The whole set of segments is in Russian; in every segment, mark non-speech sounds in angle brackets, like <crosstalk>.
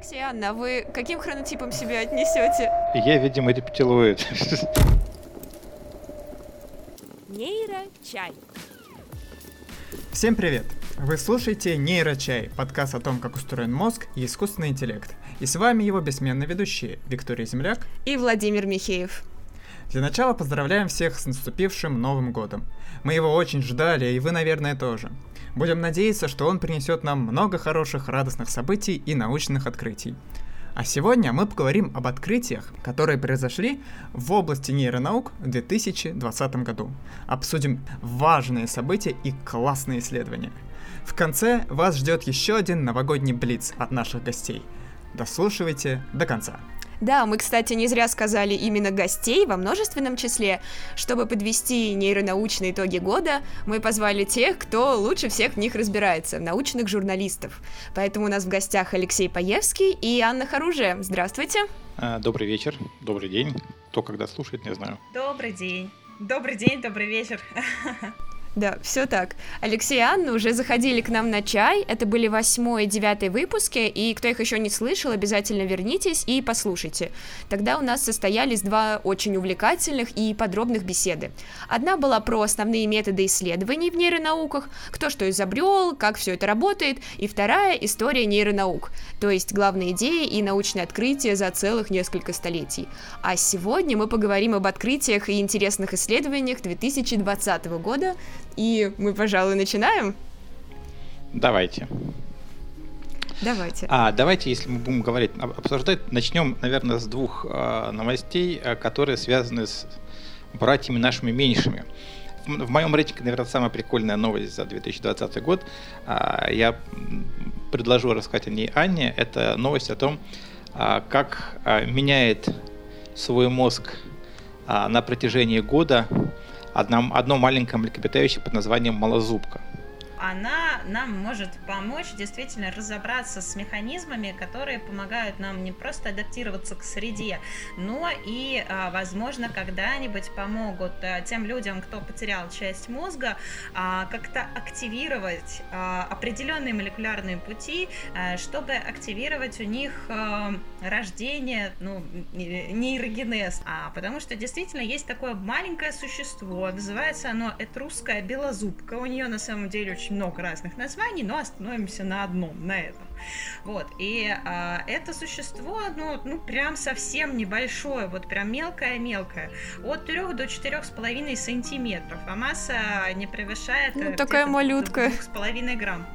Алексей, Анна, а вы каким хронотипом себя отнесете? Я, видимо, рептилоид. Нейрочай. Всем привет! Вы слушаете Нейрочай, подкаст о том, как устроен мозг и искусственный интеллект. И с вами его бессменные ведущие Виктория Земляк и Владимир Михеев. Для начала поздравляем всех с наступившим Новым Годом. Мы его очень ждали, и вы, наверное, тоже. Будем надеяться, что он принесет нам много хороших радостных событий и научных открытий. А сегодня мы поговорим об открытиях, которые произошли в области нейронаук в 2020 году. Обсудим важные события и классные исследования. В конце вас ждет еще один новогодний блиц от наших гостей. Дослушивайте до конца. Да, мы, кстати, не зря сказали именно гостей во множественном числе. Чтобы подвести нейронаучные итоги года, мы позвали тех, кто лучше всех в них разбирается, научных журналистов. Поэтому у нас в гостях Алексей Паевский и Анна Харуже. Здравствуйте. А, добрый вечер, добрый день. Кто когда слушает, не знаю. Добрый день. Добрый день, добрый вечер. <laughs> Да, все так. Алексей и Анна уже заходили к нам на чай. Это были восьмой и девятый выпуски, и кто их еще не слышал, обязательно вернитесь и послушайте. Тогда у нас состоялись два очень увлекательных и подробных беседы. Одна была про основные методы исследований в нейронауках, кто что изобрел, как все это работает, и вторая — история нейронаук, то есть главные идеи и научные открытия за целых несколько столетий. А сегодня мы поговорим об открытиях и интересных исследованиях 2020 года, и мы, пожалуй, начинаем? Давайте. Давайте. А, давайте, если мы будем говорить, обсуждать, начнем, наверное, с двух э, новостей, э, которые связаны с братьями нашими меньшими. В, в моем рейтинге, наверное, самая прикольная новость за 2020 год. Э, я предложу рассказать о ней Анне. Это новость о том, э, как э, меняет свой мозг э, на протяжении года одно, одно маленькое млекопитающее под названием малозубка она нам может помочь действительно разобраться с механизмами, которые помогают нам не просто адаптироваться к среде, но и, а, возможно, когда-нибудь помогут а, тем людям, кто потерял часть мозга, а, как-то активировать определенные молекулярные пути, чтобы активировать у них рождение, ну, нейрогенез. А, потому что действительно есть такое маленькое существо, называется оно этрусская белозубка, у нее на самом деле очень очень много разных названий, но остановимся на одном, на этом. Вот, и а, это существо, ну, ну, прям совсем небольшое, вот прям мелкое-мелкое, от 3 до 4,5 сантиметров, а масса не превышает... Ну, такая малютка. 2,5 грамм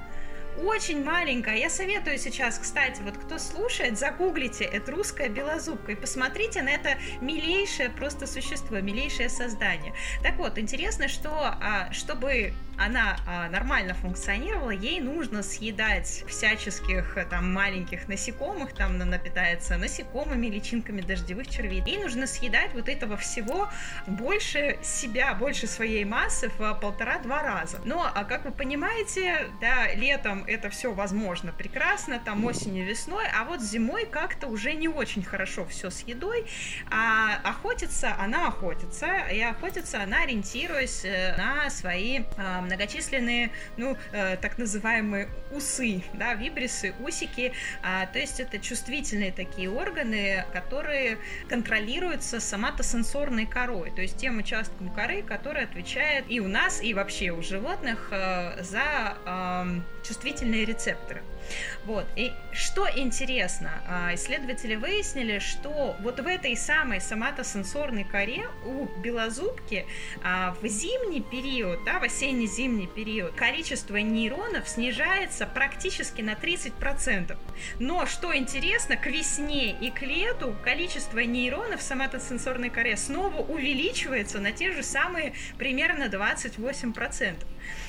очень маленькая. Я советую сейчас, кстати, вот кто слушает, загуглите это русская белозубка и посмотрите на это милейшее просто существо, милейшее создание. Так вот, интересно, что а, чтобы она а, нормально функционировала, ей нужно съедать всяческих э, там маленьких насекомых, там она питается насекомыми, личинками дождевых червей. Ей нужно съедать вот этого всего больше себя, больше своей массы в полтора-два раза. Но, а как вы понимаете, да, летом это все возможно прекрасно, там осенью, весной, а вот зимой как-то уже не очень хорошо все с едой, а охотится она охотится, и охотится она ориентируясь э, на свои а, многочисленные, ну, э, так называемые усы, да, вибрисы, усики, а, то есть это чувствительные такие органы, которые контролируются соматосенсорной корой, то есть тем участком коры, который отвечает и у нас, и вообще у животных э, за э, чувствительные рецепторы. Вот. И что интересно, а, исследователи выяснили, что вот в этой самой соматосенсорной коре у белозубки а, в зимний период, да, в осенне-зимний период, количество нейронов снижается практически на 30%. Но, что интересно, к весне и к лету количество нейронов в соматосенсорной коре снова увеличивается на те же самые примерно 28%.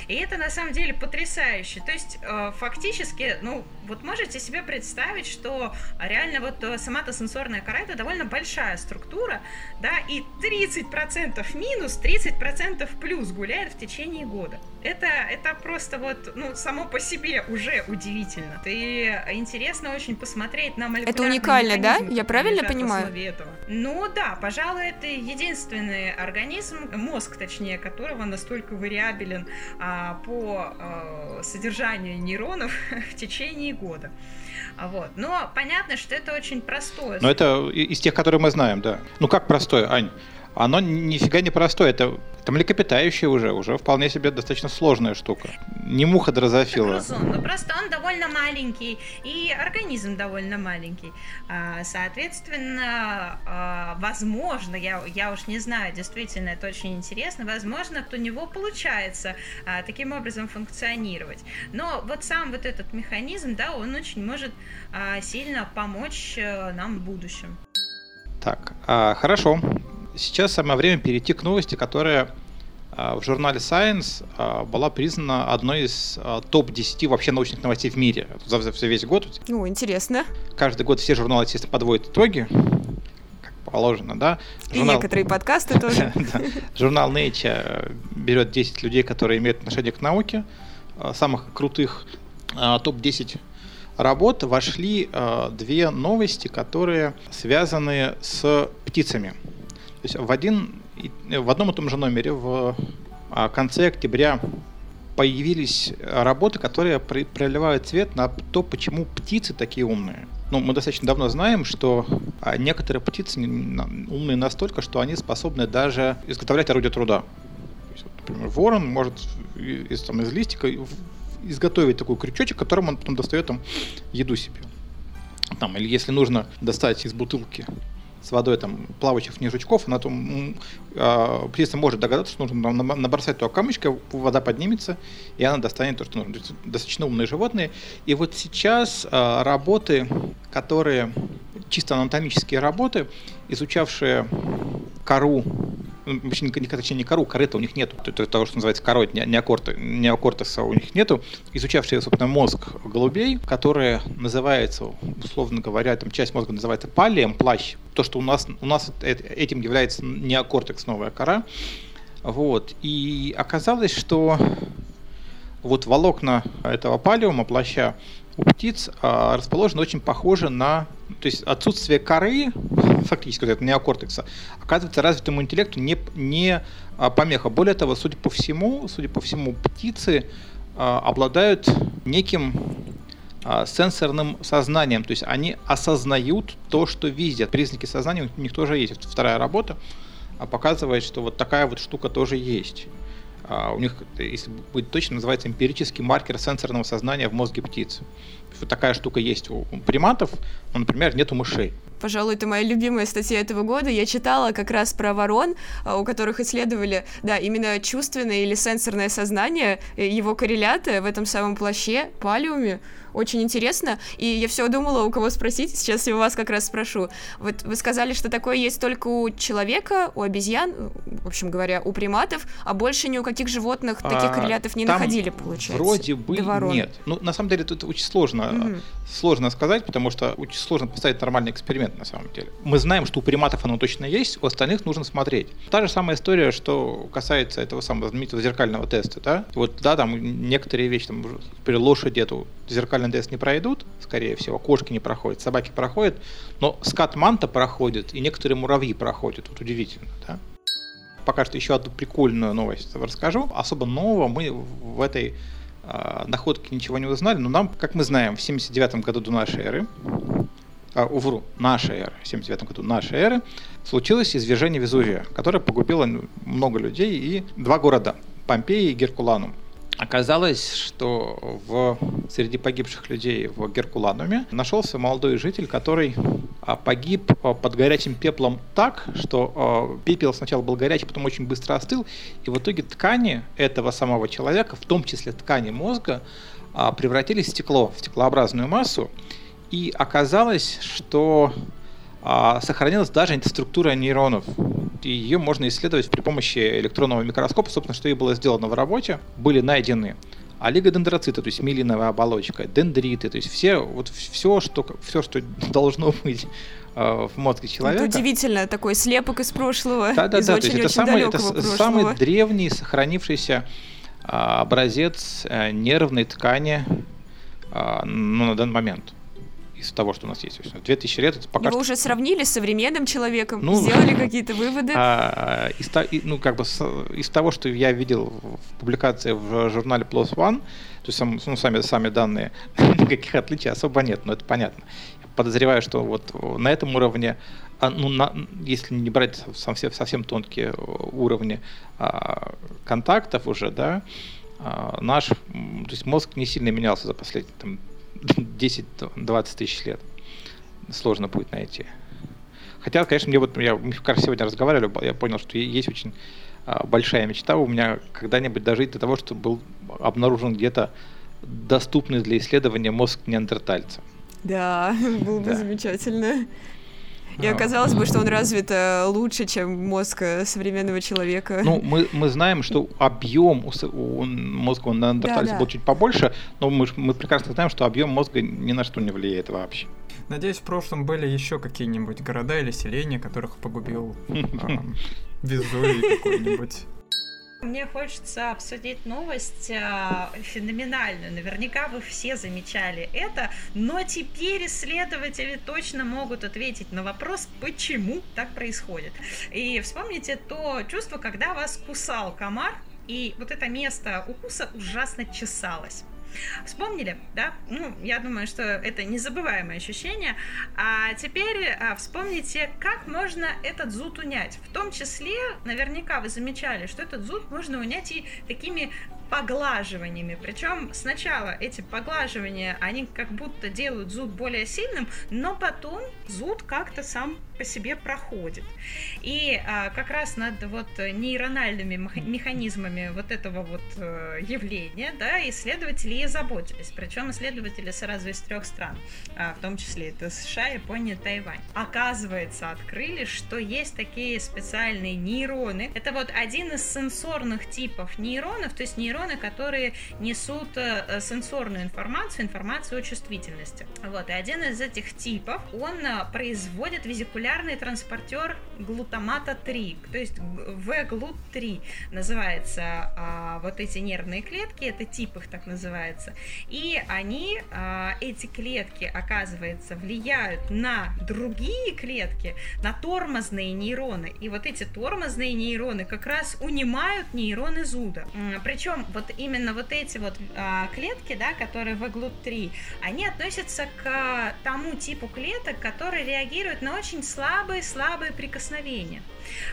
И это на самом деле потрясающе. То есть э, фактически, ну, вот можете себе представить, что реально вот э, сама-то сенсорная кора это довольно большая структура, да, и 30% минус, 30% плюс гуляет в течение года. Это, это просто вот, ну, само по себе уже удивительно. И интересно очень посмотреть на Это уникально, да? Я правильно понимаю? Этого. Ну да, пожалуй, это единственный организм, мозг, точнее, которого настолько вариабелен а, по а, содержанию нейронов <laughs> в течение года. Вот. Но понятно, что это очень простое. Но это из тех, которые мы знаем, да. Ну как простое, Ань? Оно нифига не простое. Это, это млекопитающее уже, уже вполне себе достаточно сложная штука. Не муха дрозофила. Грызун, ну просто он довольно маленький, и организм довольно маленький. А, соответственно, а, возможно, я, я уж не знаю, действительно, это очень интересно, возможно, у него получается а, таким образом функционировать. Но вот сам вот этот механизм, да, он очень может сильно помочь э, нам в будущем. Так, хорошо сейчас самое время перейти к новости, которая а, в журнале Science а, была признана одной из а, топ-10 вообще научных новостей в мире за, за весь год. Ну, интересно. Каждый год все журналы, естественно, подводят итоги, как положено, да. Журнал... И некоторые подкасты <laughs> тоже. Журнал Nature берет 10 людей, которые имеют отношение к науке, самых крутых топ-10 работ вошли две новости, которые связаны с птицами. Есть в, один, в одном и том же номере в а, конце октября появились работы, которые проливают цвет на то, почему птицы такие умные. Ну, мы достаточно давно знаем, что а, некоторые птицы умные настолько, что они способны даже изготовлять орудие труда. Есть, например, ворон может из, там, из листика изготовить такой крючочек, которым он потом достает там еду себе. Там, или если нужно достать из бутылки с водой там плавающих вне жучков, она там, э, птица может догадаться, что нужно набросать туда камочка, вода поднимется, и она достанет то, что нужно. Достаточно умные животные. И вот сейчас э, работы, которые чисто анатомические работы, изучавшие кору вообще, точнее, не кору, коры-то у них нету, это того, что называется корой, неокорта, неокортеса у них нету, изучавшие, собственно, мозг голубей, которые называется, условно говоря, там часть мозга называется палием, плащ, то, что у нас, у нас этим является неокортекс, новая кора, вот, и оказалось, что вот волокна этого палиума, плаща, у птиц а, расположены очень похоже на... То есть отсутствие коры, фактически вот этого неокортекса, оказывается развитому интеллекту не, не а, помеха. Более того, судя по всему, судя по всему, птицы а, обладают неким сенсорным сознанием, то есть они осознают то, что видят. Признаки сознания у них тоже есть. Вторая работа показывает, что вот такая вот штука тоже есть. А, у них, если быть точно, называется эмпирический маркер сенсорного сознания в мозге птиц. Вот такая штука есть у приматов, но, например, нет у мышей. Пожалуй, это моя любимая статья этого года. Я читала как раз про ворон, а, у которых исследовали, да, именно чувственное или сенсорное сознание, э, его корреляты в этом самом плаще, палиуме очень интересно, и я все думала, у кого спросить, сейчас я у вас как раз спрошу. Вот вы сказали, что такое есть только у человека, у обезьян, в общем говоря, у приматов, а больше ни у каких животных таких а, коррелятов не находили, получается. Вроде бы нет. Ну, на самом деле, тут очень сложно, угу. сложно сказать, потому что очень сложно поставить нормальный эксперимент, на самом деле. Мы знаем, что у приматов оно точно есть, у остальных нужно смотреть. Та же самая история, что касается этого самого знаменитого зеркального теста, да? Вот, да, там некоторые вещи, там, например, лошади эту зеркальный НДС не пройдут, скорее всего, кошки не проходят, собаки проходят, но скат манта проходит, и некоторые муравьи проходят, вот удивительно, да. Пока что еще одну прикольную новость расскажу. Особо нового мы в этой э, находке ничего не узнали, но нам, как мы знаем, в 79 году до нашей эры, а, увру, нашей эры, в 79 году нашей эры, случилось извержение Везувия, которое погубило много людей и два города, Помпеи и Геркуланум. Оказалось, что в, среди погибших людей в Геркулануме нашелся молодой житель, который а, погиб а, под горячим пеплом так, что а, пепел сначала был горячий, потом очень быстро остыл, и в итоге ткани этого самого человека, в том числе ткани мозга, превратились в стекло, в стеклообразную массу, и оказалось, что сохранилась даже структура нейронов и ее можно исследовать при помощи электронного микроскопа. Собственно, что и было сделано в работе. Были найдены олигодендроциты, то есть милиновая оболочка, дендриты, то есть все, вот все, что, все, что <laughs> должно быть э, в мозге человека. Это удивительно, такой слепок из прошлого, да, да, из да, очень, то есть это, самый, это самый древний сохранившийся образец нервной ткани ну, на данный момент из того, что у нас есть. 2000 лет это пока Его что... уже сравнили с современным человеком, ну, сделали <laughs> какие-то выводы. А, из, ну, как бы из того, что я видел в публикации в журнале Plus One, то есть ну, сами, сами данные, <laughs> никаких отличий особо нет, но это понятно. Я подозреваю, что вот на этом уровне, а, ну, на, если не брать совсем, совсем тонкие уровни а, контактов уже, да, а, наш, то есть мозг не сильно менялся за последние там, <laughs> 10-20 тысяч лет. Сложно будет найти. Хотя, конечно, мне вот, я, как сегодня разговаривали, я понял, что есть очень а, большая мечта у меня когда-нибудь дожить до того, чтобы был обнаружен где-то доступный для исследования мозг неандертальца. Да, <laughs> было бы да. замечательно. И оказалось бы, что он развит э, лучше, чем мозг э, современного человека. Ну, мы, мы знаем, что объем у, у мозга у неандертальца да, да. был чуть побольше, но мы, мы прекрасно знаем, что объем мозга ни на что не влияет вообще. Надеюсь, в прошлом были еще какие-нибудь города или селения, которых погубил <laughs> Везувий какой-нибудь. Мне хочется обсудить новость э, феноменальную. Наверняка вы все замечали это, но теперь исследователи точно могут ответить на вопрос, почему так происходит. И вспомните то чувство, когда вас кусал комар, и вот это место укуса ужасно чесалось. Вспомнили, да? Ну, я думаю, что это незабываемое ощущение. А теперь а, вспомните, как можно этот зуд унять. В том числе, наверняка вы замечали, что этот зуд можно унять и такими поглаживаниями. Причем сначала эти поглаживания, они как будто делают зуд более сильным, но потом зуд как-то сам по себе проходит. И а, как раз над вот нейрональными механизмами вот этого вот э, явления, да, исследователи и заботились. Причем исследователи сразу из трех стран, а, в том числе это США, Япония, Тайвань. Оказывается, открыли, что есть такие специальные нейроны. Это вот один из сенсорных типов нейронов, то есть нейроны, которые несут э, сенсорную информацию, информацию о чувствительности. Вот, и один из этих типов, он э, производит визикулярную молекулярный транспортер глутамата 3, то есть V-глут-3 называется а, вот эти нервные клетки, это тип их так называется, и они, а, эти клетки, оказывается, влияют на другие клетки, на тормозные нейроны, и вот эти тормозные нейроны как раз унимают нейроны зуда. Причем вот именно вот эти вот а, клетки, да, которые V-глут-3, они относятся к тому типу клеток, которые реагируют на очень слабые-слабые прикосновения.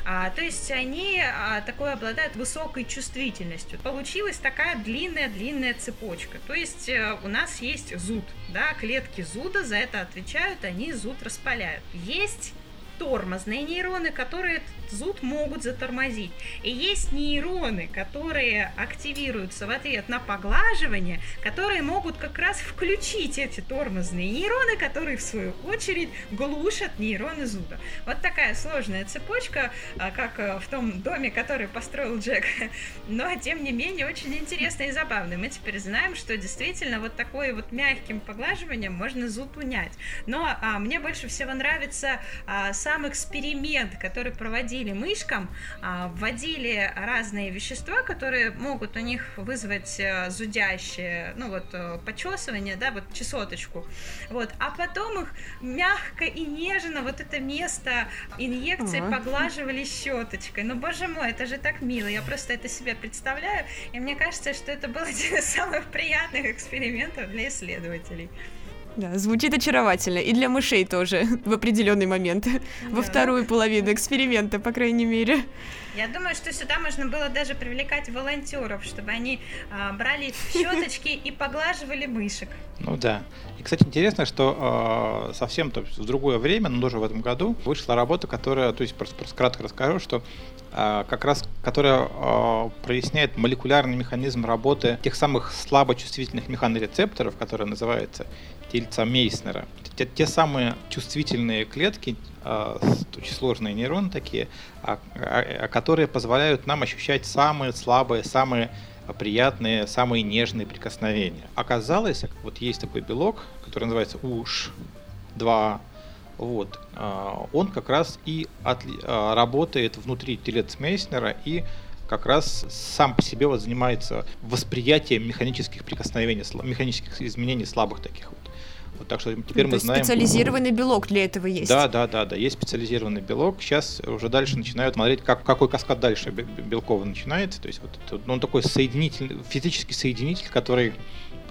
А, то есть они а, такой обладают высокой чувствительностью. Получилась такая длинная-длинная цепочка. То есть а, у нас есть зуд, да, клетки зуда за это отвечают, они зуд распаляют. Есть тормозные нейроны, которые зуд могут затормозить. И есть нейроны, которые активируются в ответ на поглаживание, которые могут как раз включить эти тормозные нейроны, которые в свою очередь глушат нейроны зуда. Вот такая сложная цепочка, а, как э, в том доме, который построил Джек. <laughs> Но, тем не менее, очень интересно и забавно. Мы теперь знаем, что действительно вот такое вот мягким поглаживанием можно зуд унять. Но а, мне больше всего нравится а, сам эксперимент, который проводили мышкам, а, вводили разные вещества, которые могут у них вызвать э, зудящее, ну вот, э, почесывание, да, вот чесоточку, вот, а потом их мягко и нежно вот это место инъекции ага. поглаживали щеточкой. Ну, боже мой, это же так мило, я просто это себе представляю, и мне кажется, что это был один из самых приятных экспериментов для исследователей. Да, звучит очаровательно. И для мышей тоже <laughs> в определенный момент. Да. Во вторую половину эксперимента, по крайней мере. Я думаю, что сюда можно было даже привлекать волонтеров, чтобы они а, брали щеточки и поглаживали мышек. Ну да. И, кстати, интересно, что э, совсем то есть, в другое время, но тоже в этом году, вышла работа, которая, то есть просто, просто кратко расскажу, что как раз, которая э, проясняет молекулярный механизм работы тех самых слабочувствительных механорецепторов, которые называются тельца Мейснера. Те, те самые чувствительные клетки, э, очень сложные нейроны такие, а, а, которые позволяют нам ощущать самые слабые, самые приятные, самые нежные прикосновения. Оказалось, вот есть такой белок, который называется УШ-2, вот, он как раз и от, работает внутри телец Мейснера и как раз сам по себе вот занимается восприятием механических прикосновений, механических изменений слабых таких вот. Вот так что теперь ну, мы знаем. Специализированный белок для этого есть. Да, да, да, да, есть специализированный белок. Сейчас уже дальше начинают смотреть, как, какой каскад дальше белковый начинается. То есть вот это, ну, он такой соединитель, физический соединитель, который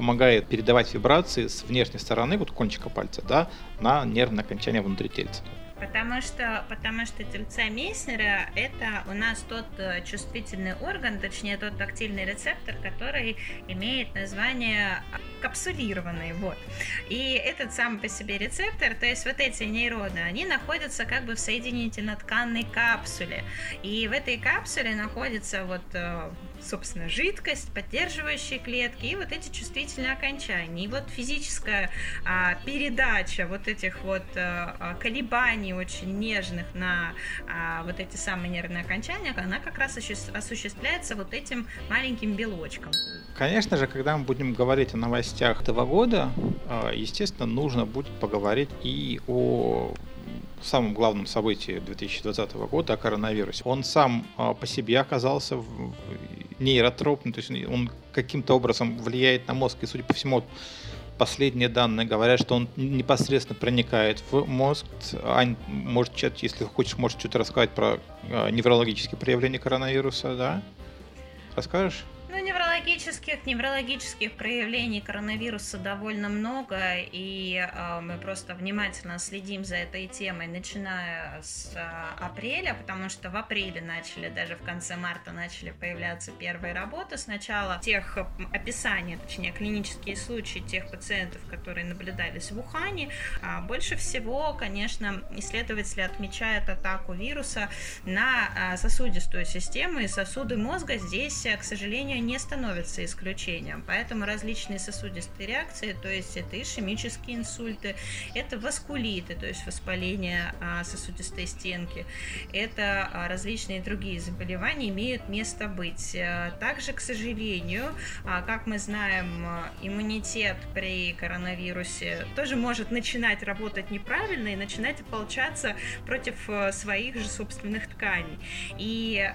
помогает передавать вибрации с внешней стороны, вот кончика пальца, да, на нервное окончание внутри тельца. Потому что, потому что тельца Мейснера это у нас тот э, чувствительный орган, точнее тот тактильный рецептор, который имеет название капсулированный, вот. И этот сам по себе рецептор, то есть вот эти нейроны, они находятся как бы в соединительно-тканной капсуле. И в этой капсуле находится вот э, собственно, жидкость, поддерживающие клетки и вот эти чувствительные окончания. И вот физическая а, передача вот этих вот а, а колебаний очень нежных на а, вот эти самые нервные окончания, она как раз осуществляется вот этим маленьким белочком. Конечно же, когда мы будем говорить о новостях этого года, а, естественно, нужно будет поговорить и о самом главном событии 2020 года, о коронавирусе. Он сам а, по себе оказался нейротропный, то есть он каким-то образом влияет на мозг, и, судя по всему, последние данные говорят, что он непосредственно проникает в мозг. Ань, может, если хочешь, можешь что-то рассказать про а, неврологические проявления коронавируса, да? Расскажешь? Ну, неврологических, неврологических проявлений коронавируса довольно много, и э, мы просто внимательно следим за этой темой, начиная с э, апреля, потому что в апреле начали, даже в конце марта начали появляться первые работы. Сначала тех описаний, точнее, клинические случаи тех пациентов, которые наблюдались в Ухане. А больше всего, конечно, исследователи отмечают атаку вируса на э, сосудистую систему, и сосуды мозга здесь, к сожалению, не становятся исключением. Поэтому различные сосудистые реакции, то есть это ишемические инсульты, это васкулиты, то есть воспаление а, сосудистой стенки, это а, различные другие заболевания имеют место быть. А, также, к сожалению, как мы знаем, иммунитет при коронавирусе тоже может начинать работать неправильно и начинать ополчаться против своих же собственных тканей. И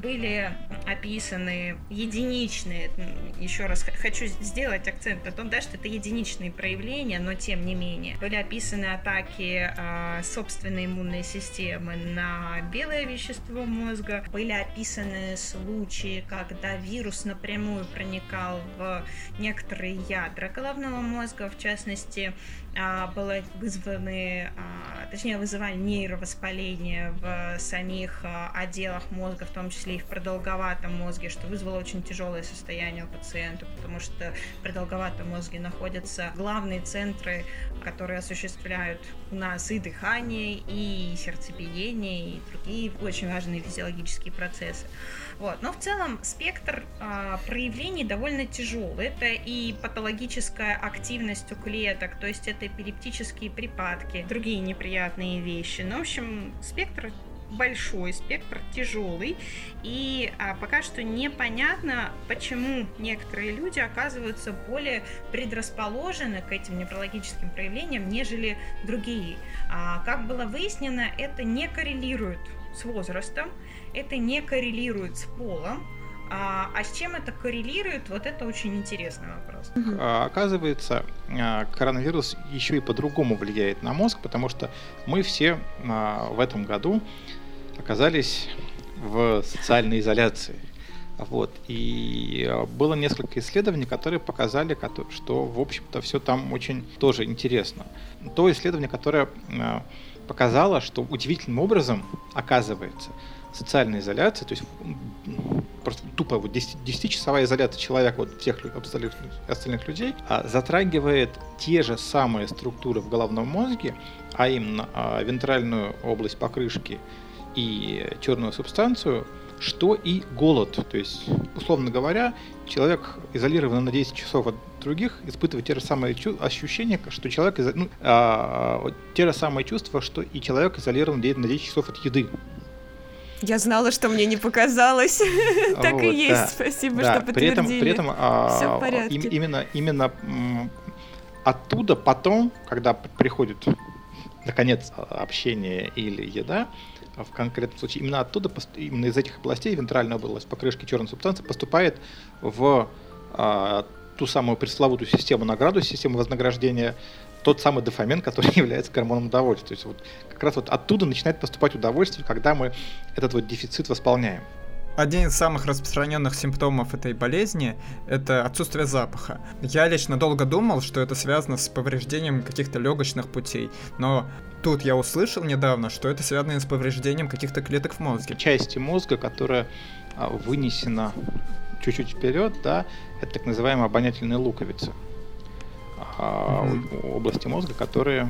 были описаны единицы единичные, еще раз хочу сделать акцент на том, да, что это единичные проявления, но тем не менее. Были описаны атаки э, собственной иммунной системы на белое вещество мозга, были описаны случаи, когда вирус напрямую проникал в некоторые ядра головного мозга, в частности, было вызваны, а, точнее, вызывали нейровоспаление в самих а, отделах мозга, в том числе и в продолговатом мозге, что вызвало очень тяжелое состояние у пациента, потому что в продолговатом мозге находятся главные центры, которые осуществляют у нас и дыхание, и сердцебиение, и другие очень важные физиологические процессы. Вот. Но в целом спектр э, проявлений довольно тяжелый. Это и патологическая активность у клеток, то есть это эпилептические припадки, другие неприятные вещи. Ну, в общем, спектр большой спектр, тяжелый, и а, пока что непонятно, почему некоторые люди оказываются более предрасположены к этим неврологическим проявлениям, нежели другие. А, как было выяснено, это не коррелирует с возрастом, это не коррелирует с полом, а, а с чем это коррелирует, вот это очень интересный вопрос. А, оказывается, а, коронавирус еще и по-другому влияет на мозг, потому что мы все а, в этом году оказались в социальной изоляции. Вот. И было несколько исследований, которые показали, что, в общем-то, все там очень тоже интересно. То исследование, которое показало, что удивительным образом, оказывается, социальная изоляция, то есть просто тупо вот 10-часовая изоляция человека от всех остальных, остальных людей а, затрагивает те же самые структуры в головном мозге, а именно а, вентральную область покрышки и черную субстанцию, что и голод. То есть, условно говоря, человек изолирован на 10 часов от других, испытывает те же самые ощущения, что человек, ну, а, те же самые чувства, что и человек изолирован на 10 часов от еды. Я знала, что мне не показалось. <laughs> Так и есть. Спасибо, что подтвердили. При этом а, именно именно оттуда потом, когда приходит наконец общение или еда, в конкретном случае именно оттуда, именно из этих областей, вентральная область покрышки черной субстанции поступает в а, ту самую пресловутую систему награду, систему вознаграждения, тот самый дофамин, который <laughs> является гормоном удовольствия. То есть вот как раз вот оттуда начинает поступать удовольствие, когда мы этот вот дефицит восполняем. Один из самых распространенных симптомов этой болезни – это отсутствие запаха. Я лично долго думал, что это связано с повреждением каких-то легочных путей, но тут я услышал недавно, что это связано с повреждением каких-то клеток в мозге. Части мозга, которая а, вынесена чуть-чуть вперед, да, это так называемая обонятельная луковица mm-hmm. области мозга, которые,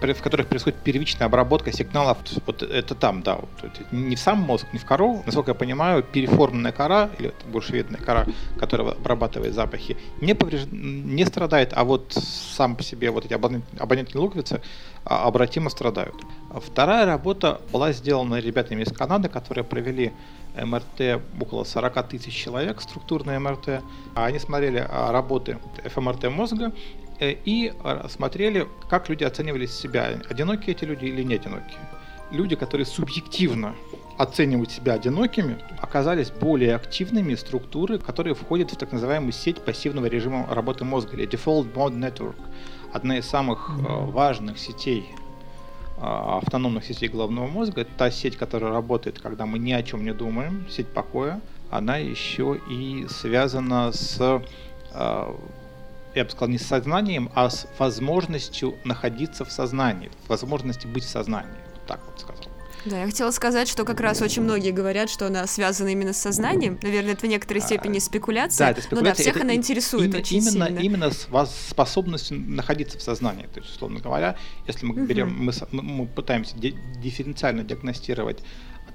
в которых происходит первичная обработка сигналов. Вот это там, да. Вот, не в сам мозг, не в кору. Насколько я понимаю, переформенная кора, или буршевидная кора, которая обрабатывает запахи, не, повреж... не страдает, а вот сам по себе вот эти обонятельные луковицы а, обратимо страдают. Вторая работа была сделана ребятами из Канады, которые провели МРТ около 40 тысяч человек, структурные МРТ. Они смотрели а, работы ФМРТ мозга и а, смотрели, как люди оценивали себя, одинокие эти люди или не одинокие. Люди, которые субъективно оценивают себя одинокими, оказались более активными структуры, которые входят в так называемую сеть пассивного режима работы мозга, или Default Mode Network. Одна из самых mm-hmm. важных сетей автономных сетей головного мозга. Это та сеть, которая работает, когда мы ни о чем не думаем, сеть покоя. Она еще и связана с, я бы сказал, не с сознанием, а с возможностью находиться в сознании, возможностью быть в сознании. Вот так вот сказал. Да, я хотела сказать, что как раз очень многие говорят, что она связана именно с сознанием. Наверное, это в некоторой степени а, спекуляция. Да, это спекуляция. Ну да, всех это она интересует именно, очень именно, сильно. Именно с вас способностью находиться в сознании. То есть, условно говоря, если мы берем, мы, мы пытаемся дифференциально диагностировать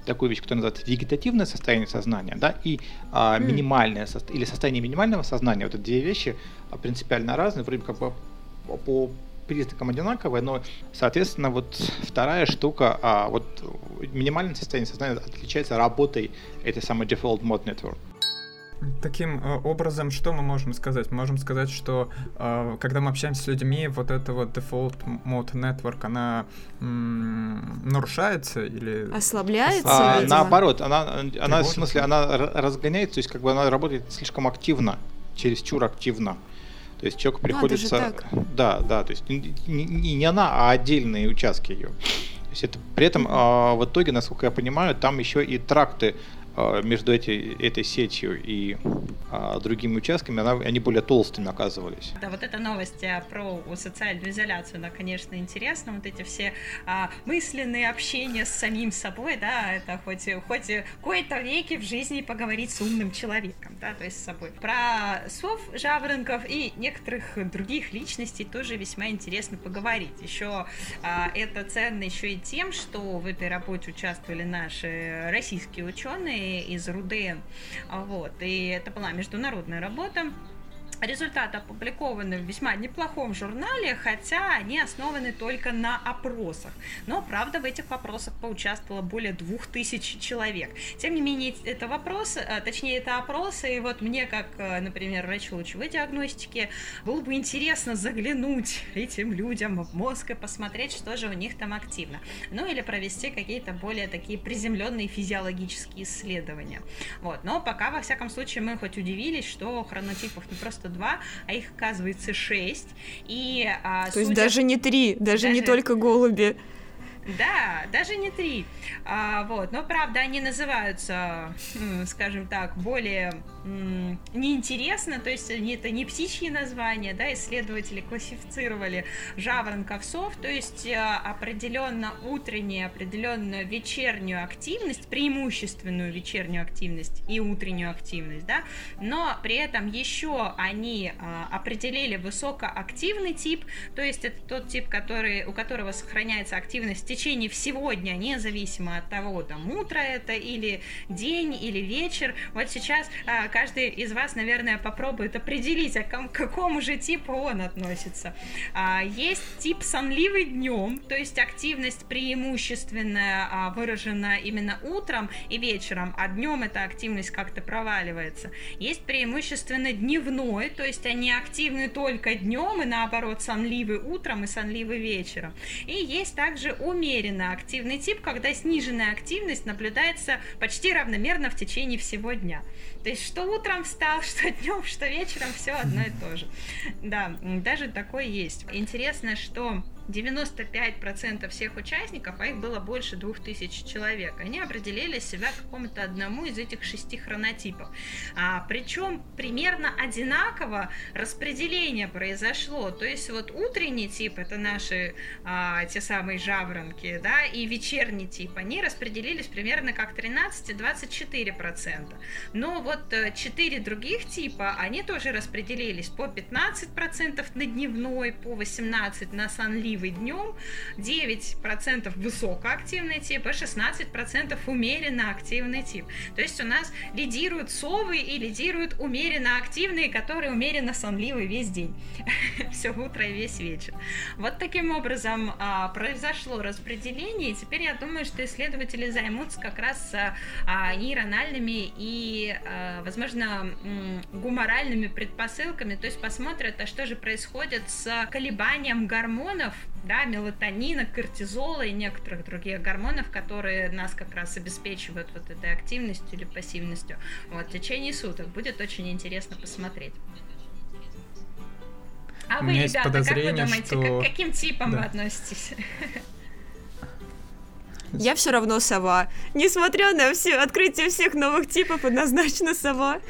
такую вещь, которая называется вегетативное состояние сознания, да, и а, минимальное со, или состояние минимального сознания. Вот эти две вещи а, принципиально разные, вроде как бы по признакам одинаковые, но, соответственно, вот вторая штука, а вот минимальное состояние сознания отличается работой этой самой default mode network. Таким э, образом, что мы можем сказать? Мы можем сказать, что э, когда мы общаемся с людьми, вот эта вот default mode network, она м- нарушается или... Ослабляется, а, Наоборот, она, она в смысле, она разгоняется, то есть как бы она работает слишком активно, чересчур активно. То есть человеку приходится... А, так. Да, да, то есть не, не, не она, а отдельные участки ее. То есть это при этом э, в итоге, насколько я понимаю, там еще и тракты а, между эти, этой сетью и а, другими участками, она, они более толстыми оказывались. Да, вот эта новость а, про социальную изоляцию, она, конечно, интересна. Вот эти все а, мысленные общения с самим собой, да, это хоть, хоть кое-то веки в жизни поговорить с умным человеком, да, то есть с собой. Про сов, жаворонков и некоторых других личностей тоже весьма интересно поговорить. Еще а, это ценно еще и тем, что в этой работе участвовали наши российские ученые, из Руды. Вот. И это была международная работа. Результаты опубликованы в весьма неплохом журнале, хотя они основаны только на опросах. Но, правда, в этих вопросах поучаствовало более двух тысяч человек. Тем не менее, это вопросы, э, точнее, это опросы, и вот мне, как, э, например, врачу лучевой диагностики, было бы интересно заглянуть этим людям в мозг и посмотреть, что же у них там активно. Ну, или провести какие-то более такие приземленные физиологические исследования. Вот. Но пока, во всяком случае, мы хоть удивились, что хронотипов не просто 92, а их оказывается 6. И, а, То судя... есть даже не 3, даже, даже не только голуби. Да, даже не три. А, вот, но правда они называются, скажем так, более неинтересно, то есть это не птичьи названия, да, исследователи классифицировали жаворонков сов, то есть э, определенно утреннюю, определенную вечернюю активность, преимущественную вечернюю активность и утреннюю активность, да, но при этом еще они а, определили высокоактивный тип, то есть это тот тип, который, у которого сохраняется активность течение всего дня, независимо от того, там, утро это или день, или вечер. Вот сейчас а, каждый из вас, наверное, попробует определить, а к какому же типу он относится. А, есть тип сонливый днем, то есть активность преимущественно а, выражена именно утром и вечером, а днем эта активность как-то проваливается. Есть преимущественно дневной, то есть они активны только днем и наоборот сонливый утром и сонливый вечером. И есть также умеренный умеренно активный тип, когда сниженная активность наблюдается почти равномерно в течение всего дня. То есть что утром встал, <laughs> что днем, что вечером, все одно и то же. Да, даже такое есть. Интересно, что 95% всех участников, а их было больше 2000 человек, они определили себя какому-то одному из этих шести хронотипов. А, причем примерно одинаково распределение произошло. То есть вот утренний тип, это наши а, те самые жаворонки, да, и вечерний тип, они распределились примерно как 13-24%. Но вот 4 э, других типа, они тоже распределились по 15% на дневной, по 18% на сонливый днем, 9% высокоактивный тип и 16% умеренно активный тип. То есть у нас лидируют совы и лидируют умеренно активные, которые умеренно сонливы весь день. <laughs> Все утро и весь вечер. Вот таким образом а, произошло распределение, и теперь я думаю, что исследователи займутся как раз а, нейрональными и, а, возможно, гуморальными предпосылками, то есть посмотрят, а что же происходит с колебанием гормонов да, мелатонина, кортизола и некоторых других гормонов, которые нас как раз обеспечивают вот этой активностью или пассивностью. Вот, в течение суток будет очень интересно посмотреть. А вы, ребята, как вы думаете, что... к каким типам да. вы относитесь? <laughs> Я все равно сова. Несмотря на все открытие всех новых типов, однозначно сова.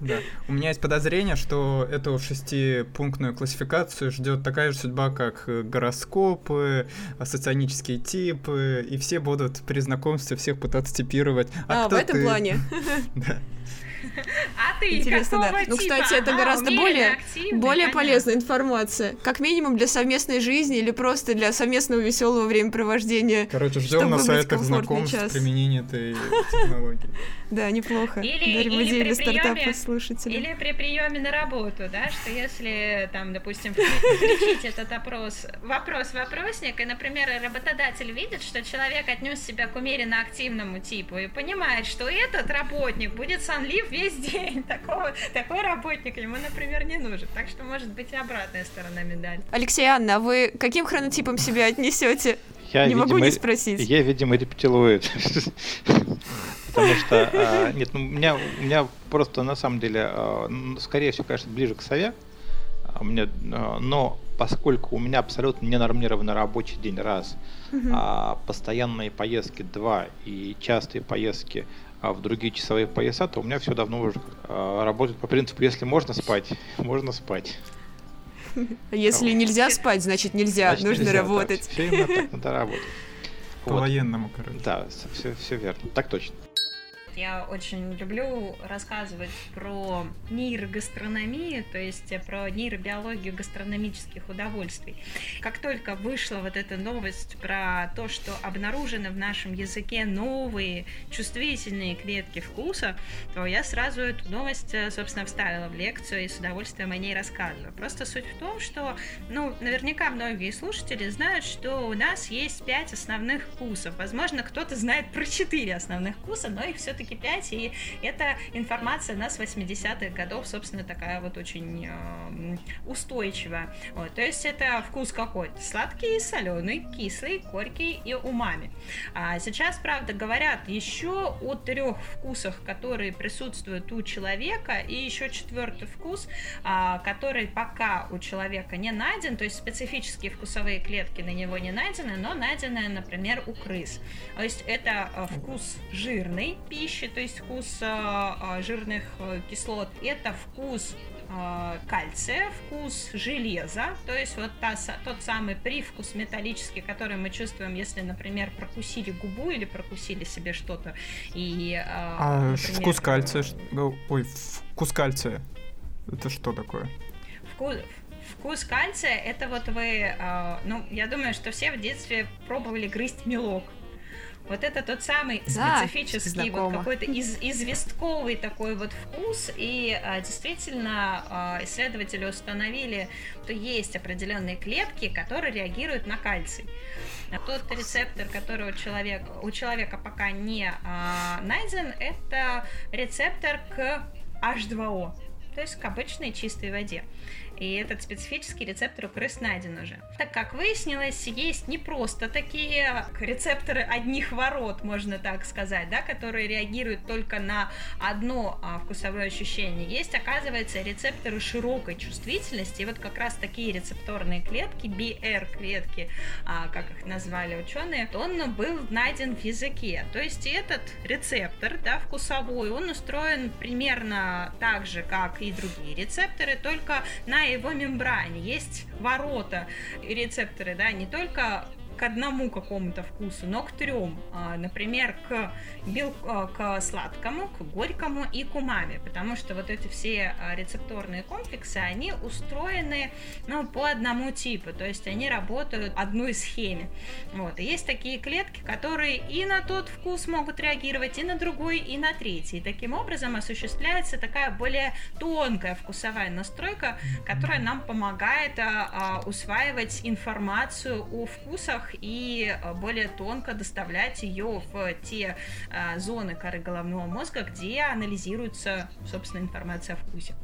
Да. У меня есть подозрение, что эту шестипунктную классификацию ждет такая же судьба, как гороскопы, соционические типы, и все будут при знакомстве всех пытаться типировать. А, а в этом ты... плане. <laughs> Да. А ты Интересно, да. Ну, кстати, это гораздо более, более полезная информация. Как минимум для совместной жизни или просто для совместного веселого времяпревождения. Короче, ждем на сайтах знакомств применения этой технологии. Да, неплохо. Или, Дарим или слушателей. Или при приеме на работу, да, что если там, допустим, включить этот опрос, вопрос-вопросник, и, например, работодатель видит, что человек отнес себя к умеренно активному типу и понимает, что этот работник будет сонлив весь день. <laughs> Такого, такой работник ему, например, не нужен. Так что может быть и обратная сторона медали. Алексей Анна, а вы каким хронотипом себя отнесете? Я, не видимо, могу не спросить. Я, видимо, рептилоид. Потому что, а, нет, ну, у меня, у меня просто на самом деле, а, скорее всего, конечно, ближе к сове. У меня, но поскольку у меня абсолютно ненормированный рабочий день, раз, а постоянные поездки, два, и частые поездки а в другие часовые пояса, то у меня все давно уже а, работает по принципу, если можно спать, <laughs> можно спать. Если нельзя спать, значит нельзя, значит, нужно нельзя, работать. все именно так, надо работать. <laughs> По-военному, короче. Да, все, все верно, так точно. Я очень люблю рассказывать про нейрогастрономию, то есть про нейробиологию гастрономических удовольствий. Как только вышла вот эта новость про то, что обнаружены в нашем языке новые чувствительные клетки вкуса, то я сразу эту новость, э, собственно, вставила в лекцию и с удовольствием о ней рассказываю. Просто суть в том, что, ну, наверняка многие слушатели знают, что у нас есть пять основных вкусов. Возможно, кто-то знает про четыре основных вкуса, но их все все-таки 5, и эта информация нас 80-х годов, собственно, такая вот очень э, устойчивая. Вот, то есть это вкус какой? Сладкий, соленый, кислый, горький и умами. А сейчас, правда, говорят еще о трех вкусах, которые присутствуют у человека, и еще четвертый вкус, а, который пока у человека не найден, то есть специфические вкусовые клетки на него не найдены, но найдены, например, у крыс. То есть это э, вкус жирный пищи, пищи, то есть вкус жирных э, кислот, это вкус э, кальция, вкус железа, то есть вот та, тот самый привкус металлический, который мы чувствуем, если, например, прокусили губу или прокусили себе что-то. И, э, а например, вкус кальция, ой, вкус кальция, это что такое? Вкус, вкус кальция, это вот вы, э, ну, я думаю, что все в детстве пробовали грызть мелок. Вот это тот самый да, специфический, вот какой-то из, известковый такой вот вкус. И а, действительно а, исследователи установили, что есть определенные клетки, которые реагируют на кальций. А тот рецептор, который у человека, у человека пока не а, найден, это рецептор к H2O, то есть к обычной чистой воде. и этот специфический рецептор у крыс найден уже. Так как выяснилось, есть не просто такие рецепторы одних ворот, можно так сказать, да, которые реагируют только на одно а, вкусовое ощущение. Есть, оказывается, рецепторы широкой чувствительности, и вот как раз такие рецепторные клетки, BR-клетки, а, как их назвали ученые, он был найден в языке. То есть этот рецептор, да, вкусовой, он устроен примерно так же, как и другие рецепторы, только на его мембране. Есть ворота рецепторы, да, не только к одному какому-то вкусу, но к трем. А, например, к, бел... А, к сладкому, к горькому и к умами. Потому что вот эти все а, рецепторные комплексы, они устроены ну, по одному типу. То есть они работают одной схеме. Вот. И есть такие клетки, которые и на тот вкус могут реагировать, и на другой, и на третий. И таким образом осуществляется такая более тонкая вкусовая настройка, которая нам помогает а, усваивать информацию о вкусах и э, более тонко доставлять ее в те э, зоны коры головного мозга, где анализируется, собственно, информация о вкусе.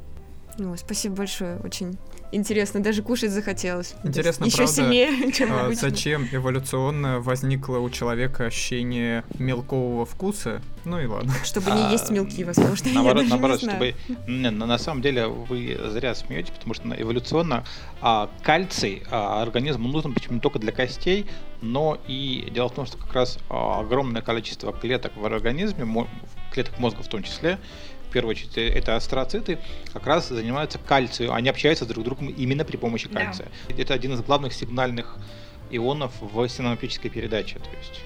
Ну, спасибо большое, очень интересно, даже кушать захотелось. Интересно, Еще правда, сильнее, чем а, обычно. зачем эволюционно возникло у человека ощущение мелкового вкуса? Ну и ладно. Чтобы не А, есть мелки, возможно, <laughs> я Наоборот, даже наоборот, не знаю. чтобы... Не, на, на самом деле вы зря смеетесь, потому что эволюционно а, кальций а, организму нужен почему только для костей, но и дело в том, что как раз а, огромное количество клеток в организме, клеток мозга в том числе, первую очередь, э, это астроциты, как раз занимаются кальцием. Они общаются друг с другом именно при помощи Да. кальция. Это один из главных сигнальных ионов в синапической передаче. То есть.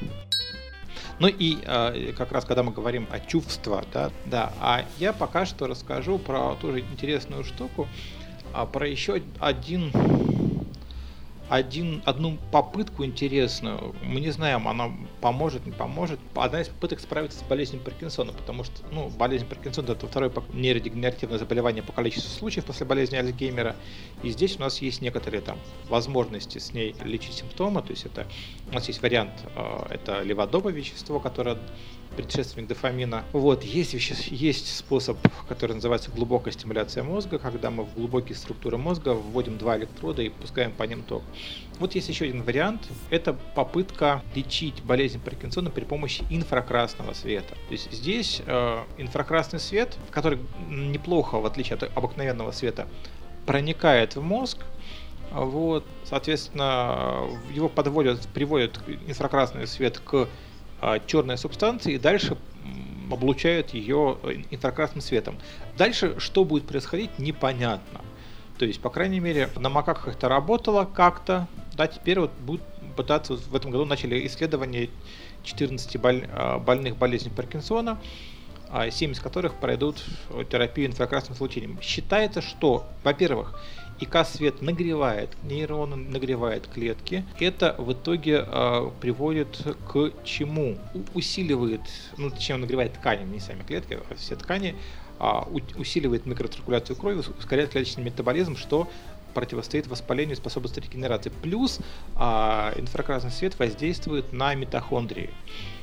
Ну и э, как раз когда мы говорим о чувствах, да, да, а я пока что расскажу про тоже интересную штуку, а, про еще один, один, одну попытку интересную. Мы не знаем, она поможет, не поможет. Одна из попыток справиться с болезнью Паркинсона, потому что, ну, болезнь Паркинсона это второе нейродегенеративное заболевание по количеству случаев после болезни Альцгеймера. И здесь у нас есть некоторые там возможности с ней лечить симптомы. То есть это у нас есть вариант, э, это леводовое вещество, которое предшественник дофамина. Вот, есть, веще- есть способ, который называется глубокая стимуляция мозга, когда мы в глубокие структуры мозга вводим два электрода и пускаем по ним ток. Вот есть еще один вариант. Это попытка лечить болезнь Паркинсона при помощи инфракрасного света. То есть здесь э, инфракрасный свет, который неплохо, в отличие от обыкновенного света, проникает в мозг, вот, соответственно, его подводят, приводят инфракрасный свет к черной субстанции и дальше облучают ее э, инфракрасным светом. Дальше что будет происходить, непонятно. То есть, по крайней мере, на макаках это работало как-то, да, теперь вот будут пытаться, в этом году начали исследование 14 боль- а, больных болезней Паркинсона, а 7 из которых пройдут терапию инфракрасным излучением. Считается, что, во-первых, ИК-свет нагревает нейроны, нагревает клетки. Это в итоге э, приводит к чему? Усиливает, ну, чем нагревает ткани, не сами клетки, а все ткани, а, у- усиливает микроциркуляцию крови, ус- ускоряет клеточный метаболизм, что противостоит воспалению и способствует регенерации. Плюс а, инфракрасный свет воздействует на митохондрии а,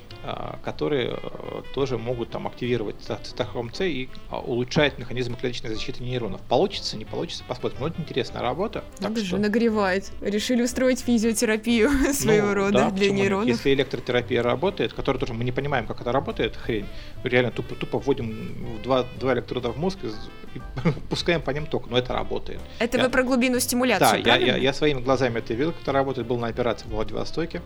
которые э, тоже могут там активировать цитохром С и а, улучшать механизм клеточной защиты нейронов. Получится, не получится, посмотрим. Но это интересная работа. так Надо же, что- нагревает. Решили устроить физиотерапию <laughs> своего ну, рода да, для нейронов. Если электротерапия работает, которая тоже мы не понимаем, как это работает, хрень, реально тупо, тупо вводим два, два электрода в мозг и, и <laughs> пускаем по ним ток, но это работает. Это я- вы про глубину Да, стимуляции, я, правильно? я, я своими глазами это видел, как это работает, был на операции в Владивостоке.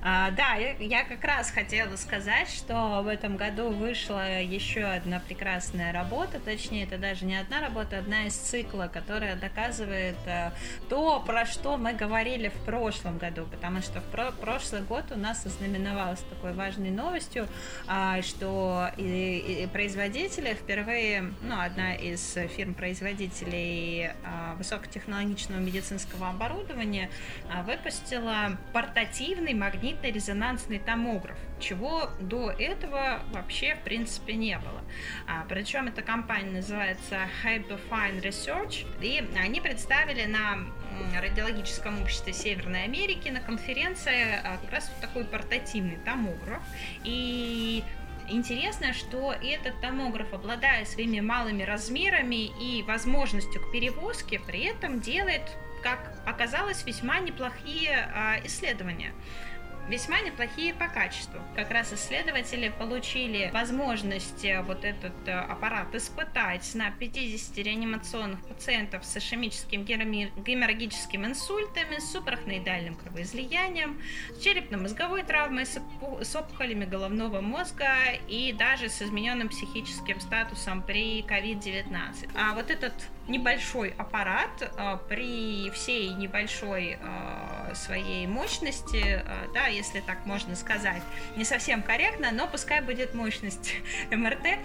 А, да, я, я как раз хотела сказать, что в этом году вышла еще одна прекрасная работа, точнее, это даже не одна работа, одна из цикла, которая доказывает а, то, про что мы говорили в прошлом году, потому что в про- прошлый год у нас ознаменовалась такой важной новостью, а, что и, и производители впервые, ну, одна из фирм-производителей а, высокотехнологичного медицинского оборудования а, выпустила портативный магнитно-резонансный томограф, чего до этого вообще в принципе не было. А, причем эта компания называется Hyperfine Research, и они представили на радиологическом обществе Северной Америки на конференции а, как раз вот такой портативный томограф. И Интересно, что этот томограф, обладая своими малыми размерами и возможностью к перевозке, при этом делает, как оказалось, весьма неплохие а, исследования весьма неплохие по качеству. Как раз исследователи получили возможность э, вот этот э, аппарат испытать на 50 реанимационных пациентов с ишемическим геморрагическим инсультами, с супрахноидальным кровоизлиянием, с черепно-мозговой травмой, с опухолями головного мозга и даже с измененным психическим статусом при COVID-19. А вот этот небольшой аппарат э, при всей небольшой своей мощности, да, если так можно сказать. Не совсем корректно, но пускай будет мощность <laughs> МРТ.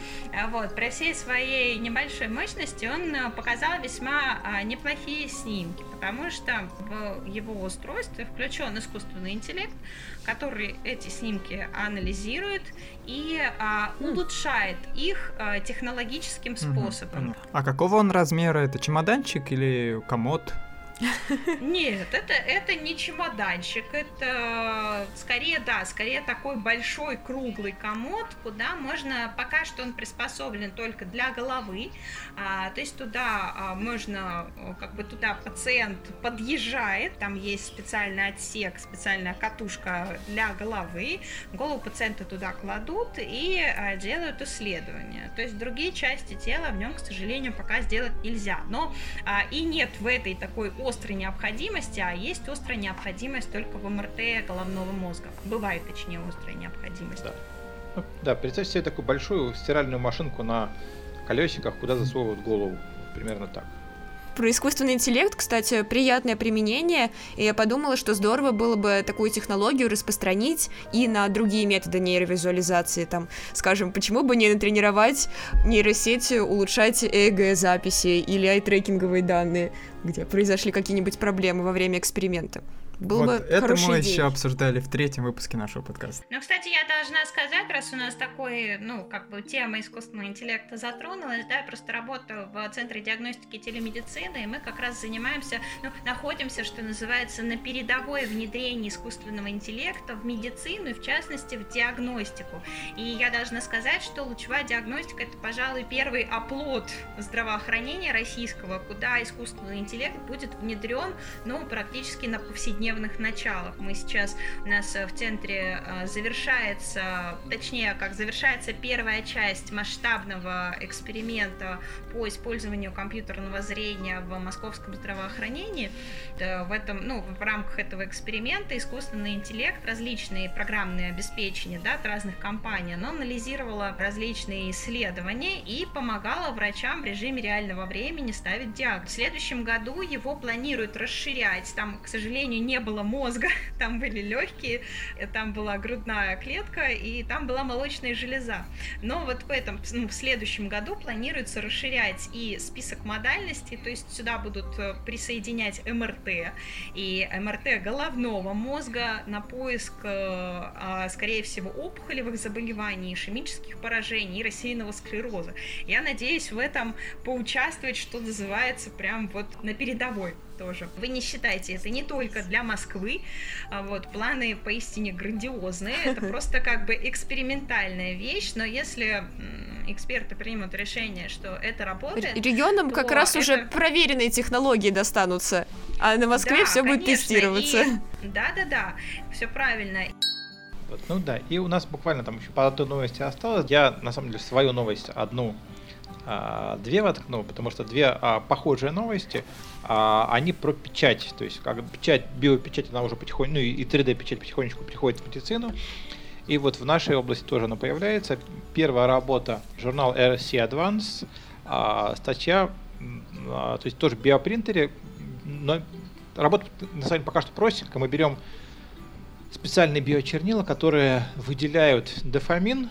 Вот, при всей своей небольшой мощности он э, показал весьма а, неплохие снимки, потому что в его устройстве включен искусственный интеллект, который эти снимки анализирует и а, улучшает их а, технологическим способом. А какого он размера? Это чемоданчик или комод? Нет, это, это не чемоданчик, это скорее, да, скорее такой большой круглый комод, куда можно, пока что он приспособлен только для головы, а, то есть туда а, можно, как бы туда пациент подъезжает, там есть специальный отсек, специальная катушка для головы, голову пациента туда кладут и а, делают исследования, то есть другие части тела в нем, к сожалению, пока сделать нельзя, но а, и нет в этой такой острой необходимости, а есть острая необходимость только в МРТ головного мозга. Бывает, точнее, острая необходимость. Да. Ну, да, представьте себе такую большую стиральную машинку на колесиках, куда засовывают голову. Примерно так. Про искусственный интеллект, кстати, приятное применение, и я подумала, что здорово было бы такую технологию распространить и на другие методы нейровизуализации, там, скажем, почему бы не натренировать нейросеть улучшать ЭГ-записи или айтрекинговые данные, где произошли какие-нибудь проблемы во время эксперимента. Был вот бы это мы идеей. еще обсуждали в третьем выпуске нашего подкаста. Ну, кстати, я должна сказать, раз у нас такой, ну, как бы тема искусственного интеллекта затронулась, да, я просто работаю в Центре диагностики и телемедицины, и мы как раз занимаемся, ну, находимся, что называется, на передовой внедрении искусственного интеллекта в медицину и, в частности, в диагностику. И я должна сказать, что лучевая диагностика – это, пожалуй, первый оплот здравоохранения российского, куда искусственный интеллект будет внедрен, ну, практически на повседневном повседневных началах. Мы сейчас, у нас э, в центре э, завершается, точнее, как завершается первая часть масштабного эксперимента по использованию компьютерного зрения в московском здравоохранении. В этом, ну, в рамках этого эксперимента искусственный интеллект, различные программные обеспечения, да, от разных компаний, оно анализировало различные исследования и помогало врачам в режиме реального времени ставить диагноз. В следующем году его планируют расширять. Там, к сожалению, не не было мозга, <laughs> там были легкие, э, там была грудная клетка и там была молочная железа. Но вот в этом, ну, в следующем году планируется расширять и список модальностей, то есть сюда будут э, присоединять МРТ и МРТ головного мозга на поиск, э, а, скорее всего, опухолевых заболеваний, ишемических поражений и рассеянного склероза. Я надеюсь в этом поучаствовать, что называется, прям вот на передовой тоже. Вы не считайте, это не только для Москвы, а вот, планы поистине грандиозные, это <laughs> просто как бы экспериментальная вещь, но если эксперты примут решение, что это работает... Регионам как раз это... уже проверенные технологии достанутся, а на Москве да, все будет тестироваться. Да-да-да, все правильно. Ну да, и у нас буквально там еще по одной новости осталось. Я, на самом деле, свою новость одну две воткну, потому что две а, похожие новости, а, они про печать, то есть как печать, биопечать, она уже потихоньку, ну и 3D-печать потихонечку приходит в медицину, и вот в нашей области тоже она появляется. Первая работа, журнал RC Advance, а, статья, а, то есть тоже биопринтере, но работа на самом деле пока что простенькая, мы берем специальные биочернила, которые выделяют дофамин,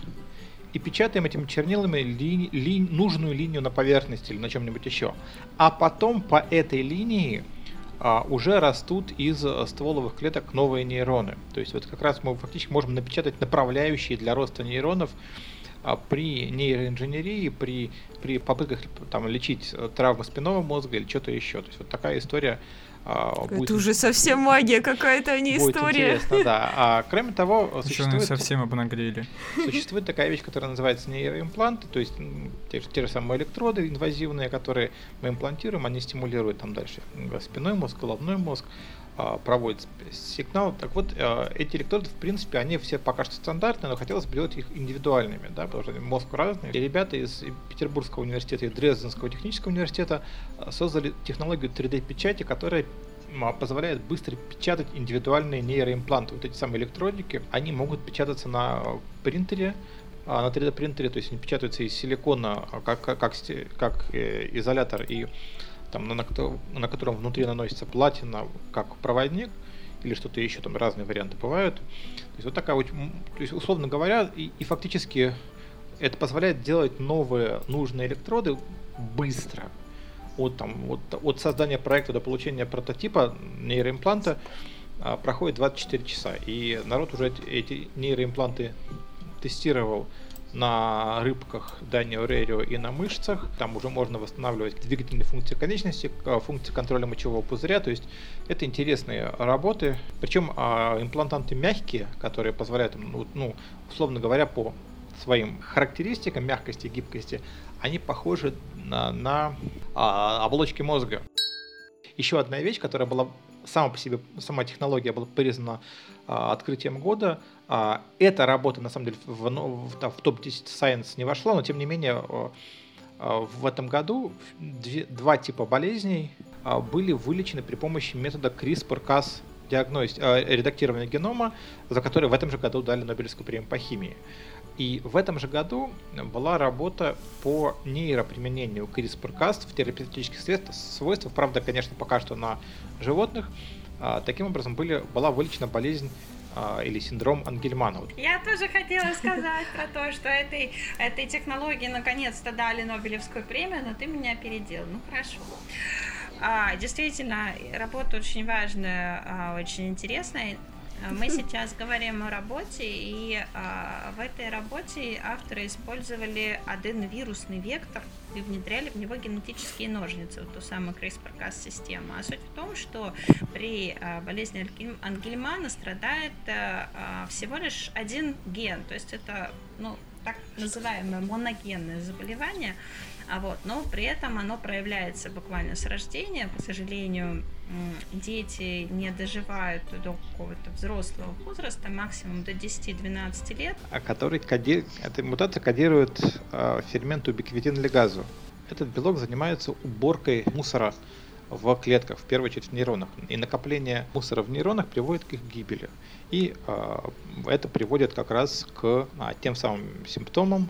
и печатаем этими чернилами ли, ли, нужную линию на поверхности или на чем-нибудь еще. А потом по этой линии а, уже растут из стволовых клеток новые нейроны. То есть вот как раз мы фактически можем напечатать направляющие для роста нейронов а, при нейроинженерии, при, при попытках там, лечить травмы спинного мозга или что-то еще. То есть вот такая история а, будет... Это уже совсем магия какая-то, а не будет история. интересно, да. А кроме того, существует... совсем обнаглели. Существует такая вещь, которая называется нейроимпланты, то есть те, те же самые электроды инвазивные, которые мы имплантируем, они стимулируют там дальше спиной мозг, головной мозг, проводит сигнал. Так вот, а, эти электроды, в принципе, они все пока что стандартные, но хотелось бы делать их индивидуальными, да, потому что мозг разный. И ребята из Петербургского университета и Дрезденского технического университета а, создали технологию 3D-печати, которая позволяет быстро печатать индивидуальные нейроимпланты. Вот эти самые электродики, они могут печататься на принтере, на 3D принтере, то есть они печатаются из силикона как, как, как, как э, изолятор и там, на, на котором внутри наносится платина как проводник, или что-то еще, там разные варианты бывают. То есть вот такая вот, то есть, условно говоря, и, и фактически это позволяет делать новые нужные электроды быстро. От, там, от, от создания проекта до получения прототипа нейроимпланта а, проходит 24 часа. И народ уже эти, нейроимпланты тестировал на рыбках Данио Рерио и на мышцах. Там уже можно восстанавливать двигательные функции конечности, функции контроля мочевого пузыря. То есть это интересные работы. Причем а, имплантанты мягкие, которые позволяют, ну, ну, условно говоря, по своим характеристикам мягкости и гибкости, они похожи на, на а, оболочки мозга. Еще одна вещь, которая была сама по себе, сама технология была признана а, открытием года. А, эта работа, на самом деле, в, в, в топ-10 Science не вошла, но тем не менее а, в этом году две, два типа болезней а, были вылечены при помощи метода CRISPR-Cas диагноз... А, редактирования генома, за который в этом же году дали Нобелевскую премию по химии. И в этом же году была работа по нейроприменению CRISPR-Cas в терапевтических свойствах, правда, конечно, пока что на животных, таким образом были, была вылечена болезнь или синдром Ангельмана. Я тоже хотела сказать про то, что этой, этой технологии наконец-то дали Нобелевскую премию, но ты меня опередил. Ну хорошо. А, действительно, работа очень важная, а, очень интересная. Мы сейчас говорим о работе, и а, в этой работе авторы использовали один вирусный вектор и внедряли в него генетические ножницы, вот ту самую CRISPR-Cas-систему. А суть в том, что при а, болезни Ангельмана страдает а, а, всего лишь один ген, то есть это ну, так называемое моногенное заболевание, а вот, но при этом оно проявляется буквально с рождения. К сожалению, дети не доживают до какого-то взрослого возраста, максимум до 10-12 лет. А который коди... эта мутация кодирует э, фермент убиквитин лигазу. Этот белок занимается уборкой мусора в клетках, в первую очередь в нейронах. И накопление мусора в нейронах приводит к их гибели. И э, это приводит как раз к а, тем самым симптомам,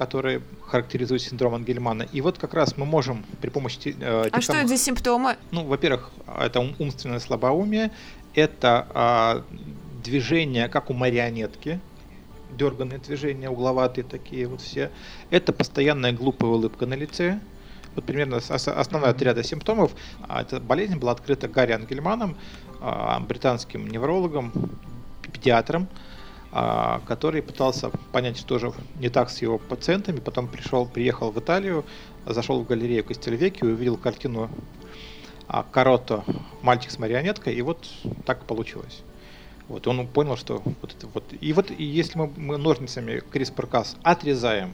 которые характеризуют синдром Ангельмана. И вот как раз мы можем при помощи... Э, а что это за симптомы? Ну, во-первых, это умственное слабоумие, это э, движение, как у марионетки, дерганные движения, угловатые такие вот все. Это постоянная глупая улыбка на лице. Вот примерно основной отряд симптомов. А эта болезнь была открыта Гарри Ангельманом, а, британским неврологом, педиатром. А, который пытался понять, что же не так с его пациентами. Потом пришел, приехал в Италию, зашел в галерею Костельвеки, увидел картину а, Каротто «Мальчик с марионеткой», и вот так получилось. Вот он понял, что вот это вот. И вот и если мы, мы ножницами CRISPR-Cas отрезаем,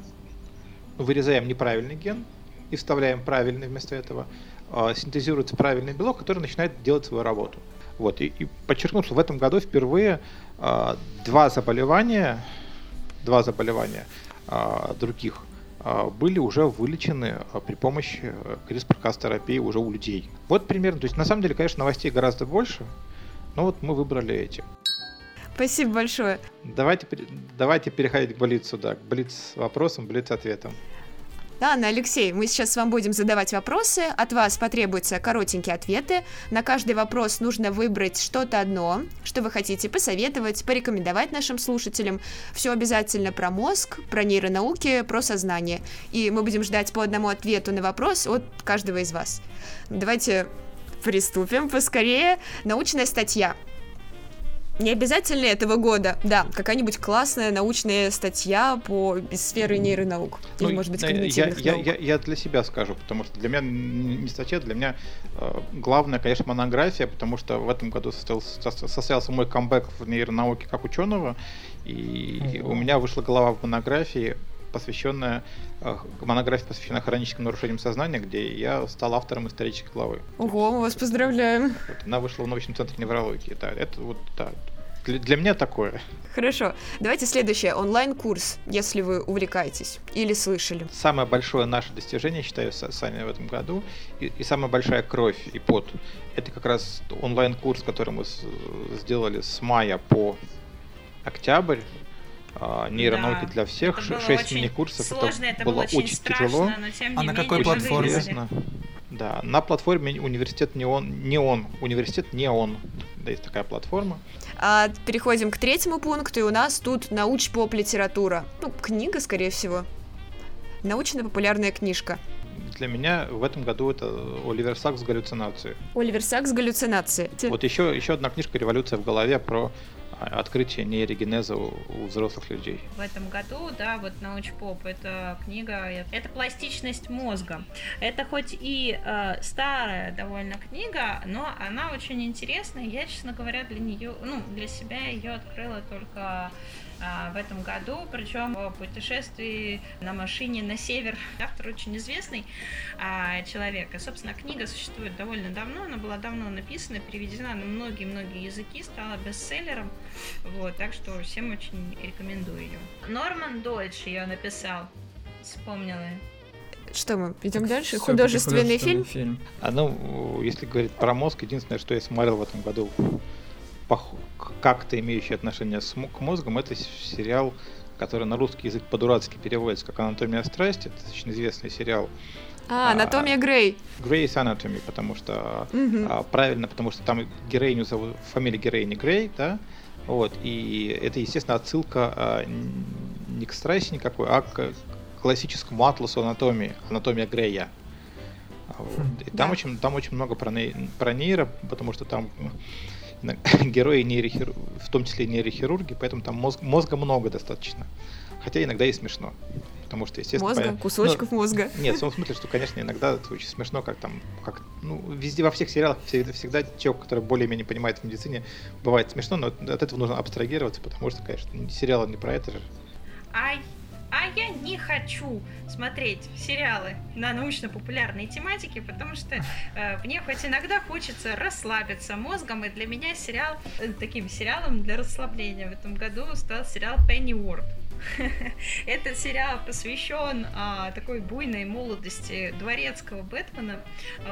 вырезаем неправильный ген и вставляем правильный вместо этого, э, синтезируется правильный белок, который начинает делать свою работу. Вот, и, и подчеркну, что в этом году впервые э, два заболевания, два заболевания э, других э, были уже вылечены при помощи э, CRISPR-Cas-терапии уже у людей. Вот примерно, то есть на самом деле, конечно, новостей гораздо больше, но вот мы выбрали эти. Спасибо большое. Давайте, давайте переходить к Блицу, да, к Блиц вопросам, Блиц ответам. Да, Анна Алексей, мы сейчас вам будем задавать вопросы, от вас потребуются коротенькие ответы. На каждый вопрос нужно выбрать что-то одно, что вы хотите посоветовать, порекомендовать нашим слушателям. Все обязательно про мозг, про нейронауки, про сознание. И мы будем ждать по одному ответу на вопрос от каждого из вас. Давайте приступим поскорее. Научная статья. Не обязательно этого года, да, какая-нибудь классная научная статья по сфере нейронаук. Или, ну, может быть, когнитивных я, наук. Я, я, я для себя скажу, потому что для меня не статья, для меня э, главное, конечно, монография, потому что в этом году состоялся, состоялся мой камбэк в нейронауке как ученого, и mm-hmm. у меня вышла голова в монографии посвященная э, монография, посвященная хроническим нарушениям сознания, где я стал автором исторической главы. Ого, мы вас поздравляем. Вот, она вышла в научном центре неврологии. Да, это вот да, для, для меня такое. Хорошо. Давайте следующее. Онлайн-курс, если вы увлекаетесь или слышали. Самое большое наше достижение, считаю, Саня, в этом году, и, и самая большая кровь и пот, это как раз онлайн-курс, который мы с, сделали с мая по октябрь а, нейронауки да. для всех, это шесть мини-курсов. Сложно, это, это было, было очень, очень страшно, тяжело. Но, тем не а на какой платформе? Интересно. Да, на платформе университет не он, не он, университет не он. Да, есть такая платформа. А, переходим к третьему пункту, и у нас тут науч-поп литература. Ну, книга, скорее всего. Научно-популярная книжка. Для меня в этом году это Оливер Сакс «Галлюцинации». Оливер Сакс «Галлюцинации». Вот еще, еще одна книжка «Революция в голове» про открытие нейрогенеза у, у взрослых людей. В этом году, да, вот научпоп, это книга, это пластичность мозга. Это хоть и э, старая довольно книга, но она очень интересная. Я, честно говоря, для нее, ну, для себя ее открыла только в этом году, причем о путешествии на машине на север. Автор очень известный а, человек. И, собственно, книга существует довольно давно, она была давно написана, переведена на многие-многие языки, стала бестселлером. Вот, так что всем очень рекомендую ее. Норман Дойч ее написал. Вспомнила. Что мы идем дальше? Художественный, художественный фильм? фильм. А ну, если говорить про мозг, единственное, что я смотрел в этом году как-то имеющий отношение к мозгам, это сериал, который на русский язык по-дурацки переводится как «Анатомия страсти». Это очень известный сериал. А, «Анатомия Грей». Грей's Anatomy, потому что угу. а, правильно, потому что там героиню зовут, фамилия героини Грей, да, вот, и это, естественно, отсылка а, не к страсти никакой, а к классическому атласу анатомии, анатомия Грея. Вот. И да. там, очень, там очень много про, про нейро, потому что там <laughs> герои нейрохир... в том числе нейрохирурги, поэтому там мозг... мозга много достаточно. Хотя иногда и смешно. Потому что, естественно... Мозга, по... кусочков ну, мозга. Нет, в том смысле, что, конечно, иногда это очень смешно, как там, как, ну, везде, во всех сериалах всегда, всегда человек, который более-менее понимает в медицине, бывает смешно, но от этого нужно абстрагироваться, потому что, конечно, сериалы не про это же. Ай, а я не хочу смотреть сериалы на научно-популярной тематике, потому что э, мне хоть иногда хочется расслабиться мозгом, и для меня сериал, э, таким сериалом для расслабления в этом году стал сериал Pennyworth. <laughs> Этот сериал посвящен а, такой буйной молодости дворецкого Бэтмена.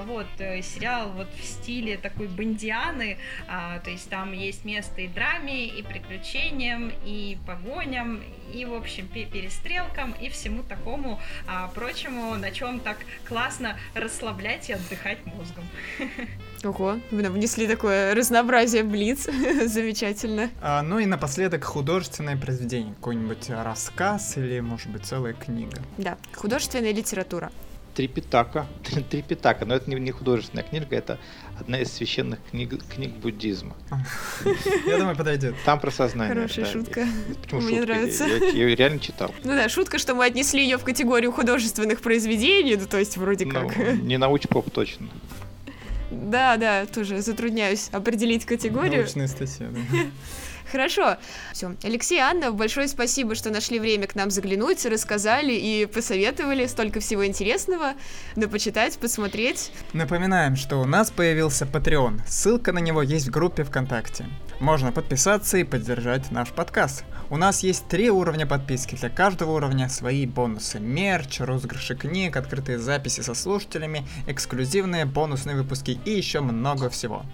Вот, э, сериал вот в стиле такой бандианы, а, то есть там есть место и драме, и приключениям, и погоням, и, в общем, перестрелкам, и всему такому а, прочему, на чем так классно расслаблять и отдыхать мозгом. <laughs> Ого, вы внесли такое разнообразие блиц, <laughs> замечательно. А, ну и напоследок художественное произведение, какой-нибудь рассказ или, может быть, целая книга. Да, художественная литература. Трипитака. <laughs> Трипитака, но это не, не художественная книга, это одна из священных книг, книг буддизма. <laughs> Я думаю, подойдет. Там про сознание. Хорошая да. шутка. Почему Мне шутка? нравится. Я, я, я ее реально читал. Ну да, шутка, что мы отнесли ее в категорию художественных произведений, ну то есть вроде ну, как. Не научпоп точно. Да, да, тоже затрудняюсь определить категорию. Научная статья, да. <laughs> Хорошо. Все. Алексей, Анна, большое спасибо, что нашли время к нам заглянуть, рассказали и посоветовали столько всего интересного. Да почитать, посмотреть. Напоминаем, что у нас появился Patreon. Ссылка на него есть в группе ВКонтакте. Можно подписаться и поддержать наш подкаст. У нас есть три уровня подписки. Для каждого уровня свои бонусы. Мерч, розыгрыши книг, открытые записи со слушателями, эксклюзивные бонусные выпуски и еще много всего.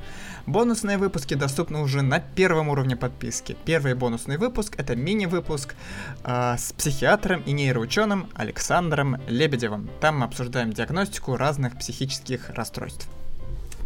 Бонусные выпуски доступны уже на первом уровне подписки. Первый бонусный выпуск это мини-выпуск э, с психиатром и нейроученым Александром Лебедевым. Там мы обсуждаем диагностику разных психических расстройств.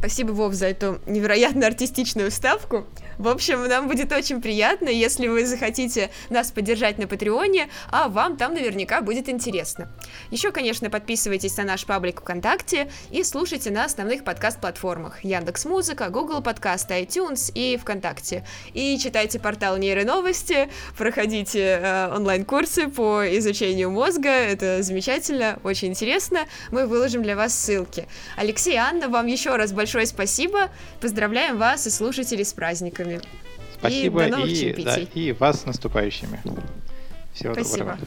Спасибо, Вов, за эту невероятно артистичную вставку. В общем, нам будет очень приятно, если вы захотите нас поддержать на Патреоне, а вам там наверняка будет интересно. Еще, конечно, подписывайтесь на наш паблик ВКонтакте и слушайте на основных подкаст-платформах Яндекс Музыка, Google Подкаст, iTunes и ВКонтакте. И читайте портал Нейроновости, проходите э, онлайн-курсы по изучению мозга, это замечательно, очень интересно. Мы выложим для вас ссылки. Алексей Анна, вам еще раз большое спасибо. Поздравляем вас и слушателей с праздниками. Спасибо и, до новых и, да, и вас с наступающими. Всего Спасибо. доброго.